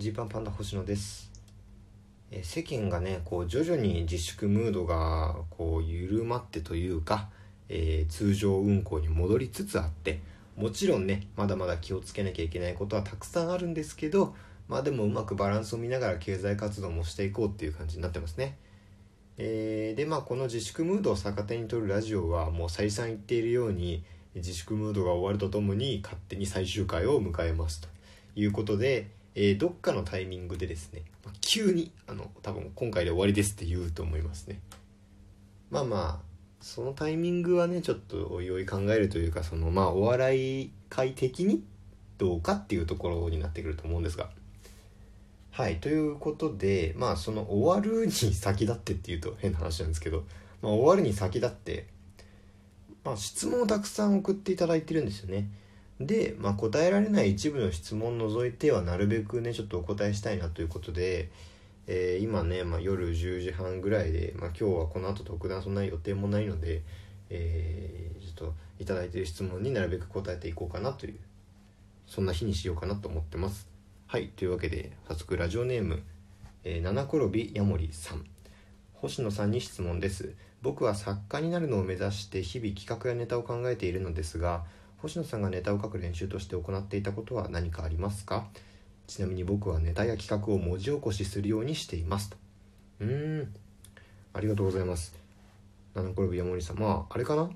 ジーパンパンダ星野ですえ世間がねこう徐々に自粛ムードがこう緩まってというか、えー通常運行に戻りつつあってもちろんねまだまだ気をつけなきゃいけないことはたくさんあるんですけどまあでもうまくバランスを見ながら経済活動もしていこうっていう感じになってますね。えーでまあこの自粛ムードを逆手に取るラジオはもう再三言っているように自粛ムードが終わるとともに勝手に最終回を迎えますということで、えーどっかのタイミングでですねまあ急にあの多分今回で終わりですって言うと思いますね。まあまあそのタイミングはねちょっとおいおい考えるというかそのまあお笑い界的にどうかっていうところになってくると思うんですがはいということでまあその終わるに先立ってっていうと変な話なんですけど、まあ、終わるに先立って、まあ、質問をたくさん送っていただいてるんですよねで、まあ、答えられない一部の質問を除いてはなるべくねちょっとお答えしたいなということでえー今ね、まあ、夜10時半ぐらいで、まあ、今日はこの後特段そんな予定もないので、えーちょっといただいてる質問になるべく答えていこうかなというそんな日にしようかなと思ってます。はいというわけで早速ラジオネーム、えー、七転びヤモリさん。星野さんに質問です。僕は作家になるのを目指して日々企画やネタを考えているのですが星野さんがネタを書く練習として行っていたことは何かありますか？ちなみに僕はネタや企画を文字起こしするようにしていますと。うーん。ありがとうございます。七転び山森さん。まああれかな？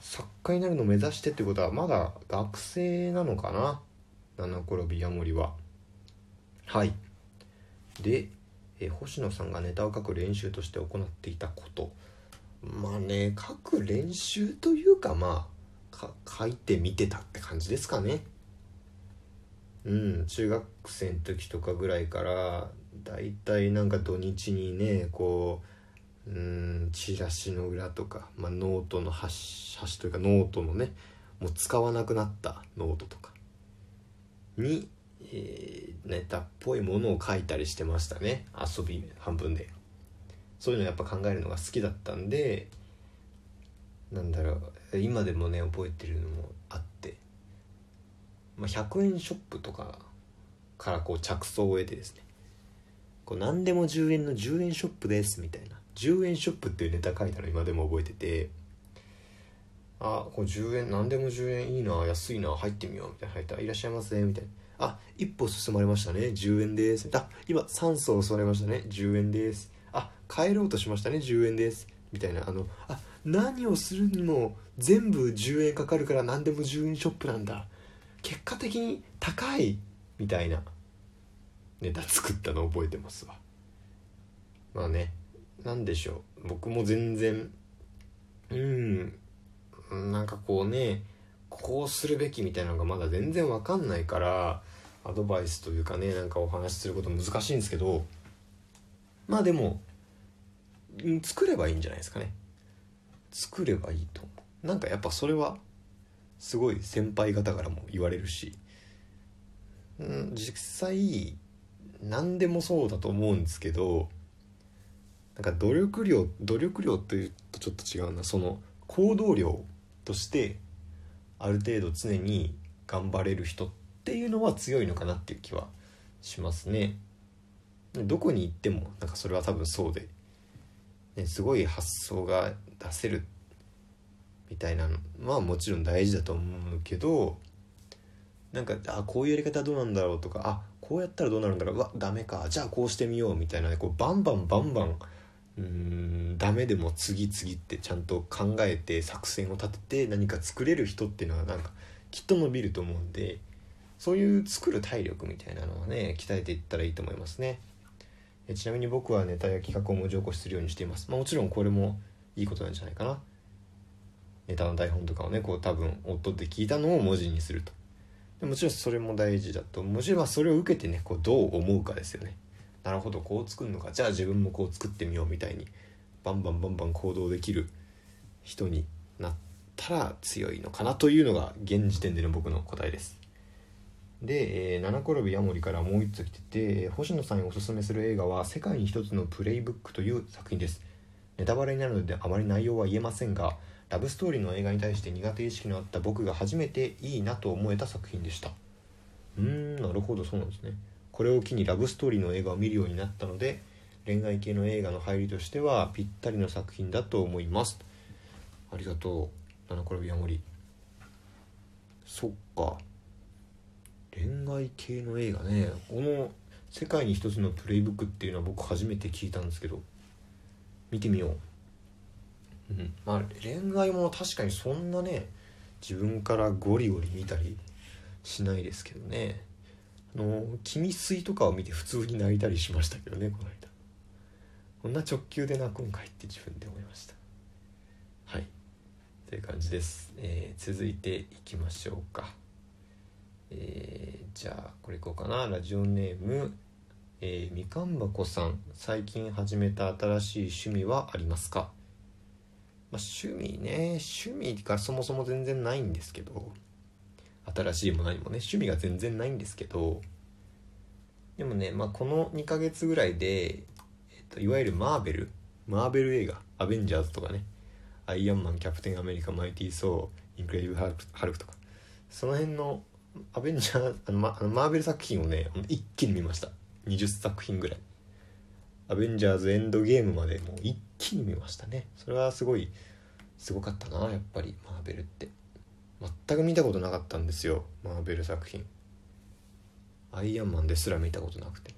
作家になるのを目指してってことはまだ学生なのかな？七転び山森は。はい。で、え星野さんがネタを書く練習として行っていたこと。まあね書く練習というかまあ書いてみてたって感じですかね。うん中学生の時とかぐらいからだいたいなんか土日にねこううんチラシの裏とか、まあ、ノートの端端というかノートのねもう使わなくなったノートとかに、えーネタっぽいものを書いたりしてましたね。遊び半分で。そういうのやっぱ考えるのが好きだったんでなんだろう今でもね覚えてるのもあってまあ、100円ショップとかからこう着想を得てですねこう何でも10円の10円ショップですみたいな10円ショップっていうネタ書いたの今でも覚えててあこう10円何でも10円いいな安いな入ってみようみたいな入ったらいらっしゃいませみたいな。あ一歩進まれましたね10円です。あ今酸素を吸われましたね10円です。あ帰ろうとしましたね10円です。みたいなあのあ何をするにも全部10円かかるから何でも10円ショップなんだ。結果的に高いみたいな。ネタ作ったの覚えてますわ。まあね。何でしょう。僕も全然うん。なんかこうねこうするべきみたいなのがまだ全然わかんないからアドバイスというかねなんかお話しすること難しいんですけどまあでも作ればいいんじゃないですかね。作ればいいと思う。なんかやっぱそれはすごい先輩方からも言われるし、うん、実際何でもそうだと思うんですけどなんか努力量努力量というとちょっと違うなその行動量としてある程度常に頑張れる人っていうのは強いのかなっていう気はしますね。どこに行ってもなんかそれは多分そうで、ね、すごい発想が出せるみたいなのまあもちろん大事だと思うけどなんかあこういうやり方どうなんだろうとかあこうやったらどうなるんだろう。うわダメか。じゃあこうしてみよう。みたいなこうバンバンバンバンうんダメでも次々ってちゃんと考えて作戦を立てて何か作れる人っていうのはなんかきっと伸びると思うんでそういう作る体力みたいなのはね鍛えていったらいいと思いますね。ちなみに僕はネタや企画を文字起こしするようにしています、まあ、もちろんこれもいいことなんじゃないかな。ネタの台本とかをねこう多分夫で聞いたのを文字にすると。でもちろんそれも大事だともちろんそれを受けてねこうどう思うかですよね。なるほどこう作るのか。じゃあ自分もこう作ってみようみたいに。バンバンバンバン行動できる人になったら強いのかなというのが現時点での僕の答えです。で、えー、七転びヤモリからもう一つ来てて星野さんにおすすめする映画は「世界に一つのプレイブック」という作品です。ネタバレになるのであまり内容は言えませんがラブストーリーの映画に対して苦手意識のあった僕が初めていいなと思えた作品でした。うーんなるほどそうなんですね。これを機にラブストーリーの映画を見るようになったので恋愛系の映画の入りとしてはぴったりの作品だと思います。ありがとう七転びヤモリそっか。恋愛系の映画ね。この「世界に一つのプレイブック」っていうのは僕初めて聞いたんですけど。見てみよう。うん。まあ恋愛も確かにそんなね自分からゴリゴリ見たりしないですけどね。あの「君水」とかを見て普通に泣いたりしましたけどねこの間。こんな直球で泣くんかいって自分で思いました。はい。という感じです、えー、続いていきましょうか。えー、じゃあこれいこうかな。ラジオネーム、えー、みかんばこさん最近始めた新しい趣味はありますか？まあ、趣味ね趣味がそもそも全然ないんですけど新しいも何もね趣味が全然ないんですけどでもね、まあ、この2ヶ月ぐらいで、えっと、いわゆるマーベルマーベル映画アベンジャーズとかねアイアンマンキャプテンアメリカマイティー・ソーインクレディブ・ハルクとかその辺のアベンジャーあの、ま、あのマーベル作品をね一気に見ました。20作品ぐらい。アベンジャーズエンドゲームまでもう一気に見ましたね。それはすごいすごかったなやっぱりマーベルって。全く見たことなかったんですよマーベル作品。アイアンマンですら見たことなくて。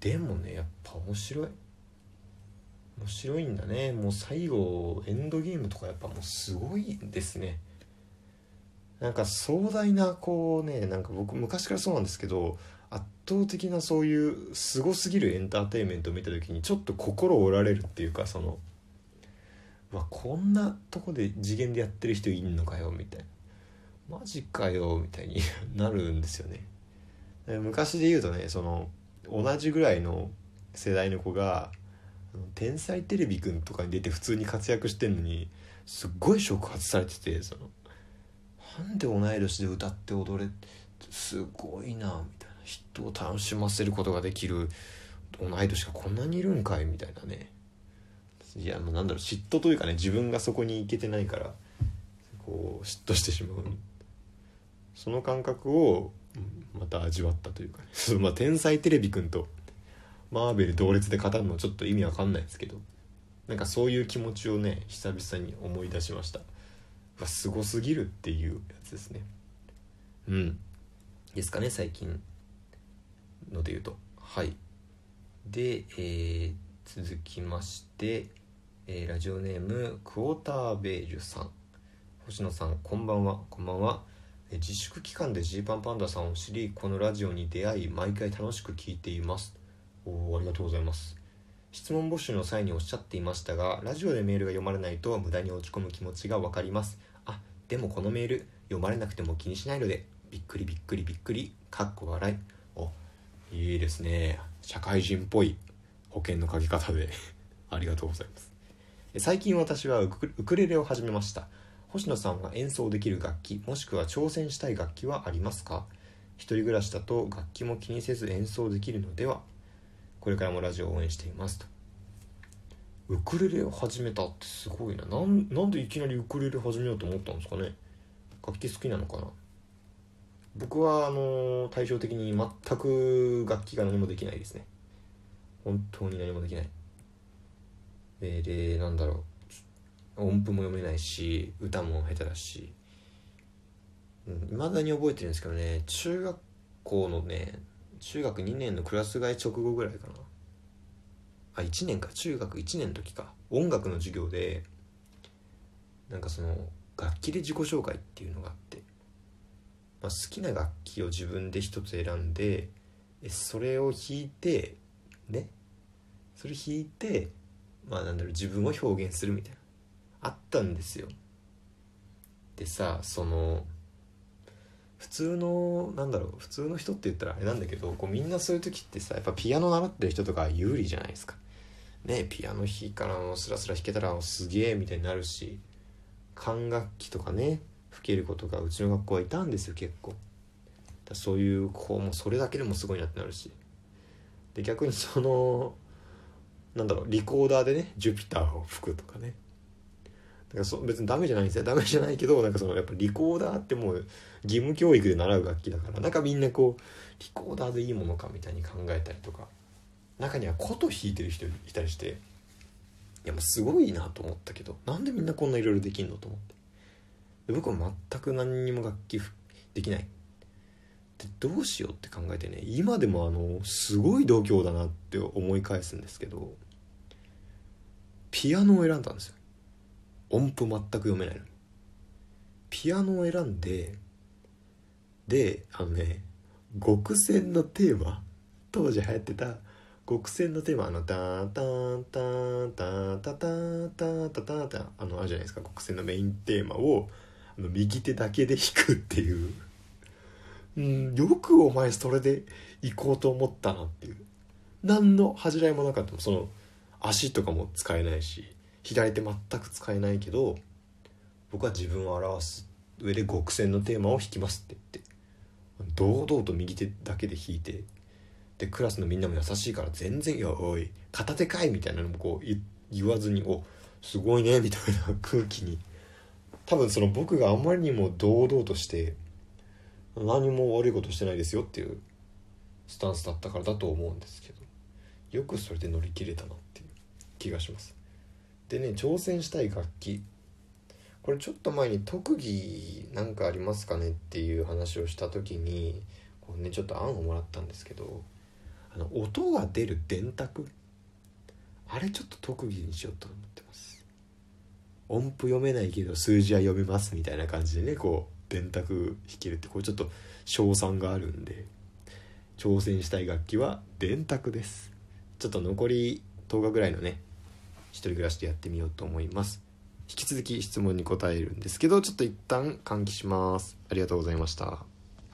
でもねやっぱ面白い。面白いんだね。もう最後エンドゲームとかやっぱもうすごいですね。なんか壮大なこうねなんか僕昔からそうなんですけど圧倒的なそういうすごすぎるエンターテインメントを見た時にちょっと心折られるっていうかそのわこんなとこで次元でやってる人いんのかよみたいな。マジかよみたいに なるんですよね。昔で言うとねその同じぐらいの世代の子が「天才テレビくん」とかに出て普通に活躍してんのにすっごい触発されててそのなんで同い年で歌って踊れすごいなみたいな。人を楽しませることができる同い年がこんなにいるんかいみたいなね。いやもうなんだろう嫉妬というかね自分がそこに行けてないからこう嫉妬してしまう。その感覚をまた味わったというかね。まあ天才テレビくんとマーベル同列で語るのちょっと意味わかんないですけどなんかそういう気持ちをね久々に思い出しました。がすごすぎるっていうやつですね。うん。ですかね最近ので言うと。はい。で、えー、続きまして、えー、ラジオネームクォーターベージュさん。星野さんこんばんは。こんばんは。自粛期間でジーパンパンダさんを知りこのラジオに出会い毎回楽しく聞いています。おありがとうございます。質問募集の際におっしゃっていましたがラジオでメールが読まれないと無駄に落ち込む気持ちが分かります。でもこのメール読まれなくても気にしないのでびっくりびっくりびっくりかっこ笑い。おいいですね。社会人っぽい保険のかけ方で。ありがとうございます。最近私はウクレレを始めました。星野さんが演奏できる楽器もしくは挑戦したい楽器はありますか？一人暮らしだと楽器も気にせず演奏できるのでは？これからもラジオを応援しています。とウクレレを始めたってすごいな。なんなんでいきなりウクレレ始めようと思ったんですかね。楽器好きなのかな。僕はあの対照的に全く楽器が何もできないですね。本当に何もできない。ででなんだろう。音符も読めないし歌も下手だし。いま、うん、だに覚えてるんですけどね。中学校のね中学2年のクラス替え直後ぐらいかな。あ1年か中学1年の時か。音楽の授業でなんかその楽器で自己紹介っていうのがあって、まあ、好きな楽器を自分で一つ選んでそれを弾いてね。それ弾いてまあなんだろう自分を表現するみたいな。あったんですよ。でさその普通のなんだろう普通の人って言ったらあれなんだけどこうみんなそういう時ってさやっぱピアノ習ってる人とか有利じゃないですか。ねピアノ弾いからスラスラ弾けたらすげえみたいになるし管楽器とかね吹ける子とかうちの学校はいたんですよ結構。だそういう子もそれだけでもすごいなってなるし。で逆にそのなんだろうリコーダーでねジュピターを吹くとかね。だからそ別にダメじゃないんですよ。ダメじゃないけどなんかそのやっぱリコーダーってもう義務教育で習う楽器だからなんかみんなこうリコーダーでいいものかみたいに考えたりとか。中には琴弾いてる人いたりしていやもうすごいなと思ったけどなんでみんなこんないろいろできんのと思って。で僕は全く何にも楽器できない。でどうしようって考えてね今でもあのすごい度胸だなって思い返すんですけどピアノを選んだんですよ。音符全く読めないのピアノを選んでであのね極戦のテーマ当時流行ってた極戦のテーマあの「タンタンタンタンタタタタタタ」あのあるじゃないですか。極戦のメインテーマをあの右手だけで弾くっていう。うん、よくお前それで行こうと思ったなっていう。何の恥じらいもなかったその足とかも使えないし左手全く使えないけど僕は自分を表す上で極戦のテーマを弾きますって言って。堂々と右手だけで弾いてでクラスのみんなも優しいから全然「いやおい片手かい」みたいなのもこう言わずに「おすごいね」みたいな空気に。多分その僕があまりにも堂々として何も悪いことしてないですよっていうスタンスだったからだと思うんですけどよくそれで乗り切れたなっていう気がします。でね挑戦したい楽器。これちょっと前に特技なんかありますかねっていう話をした時にこうねちょっと案をもらったんですけどあの音が出る電卓？あれちょっと特技にしようと思ってます。音符読めないけど数字は読めますみたいな感じでねこう電卓弾けるってこれちょっと賞賛があるんで挑戦したい楽器は電卓です。ちょっと残り10日ぐらいのね一人暮らしでやってみようと思います。引き続き質問に答えるんですけどちょっと一旦換気します。ありがとうございました。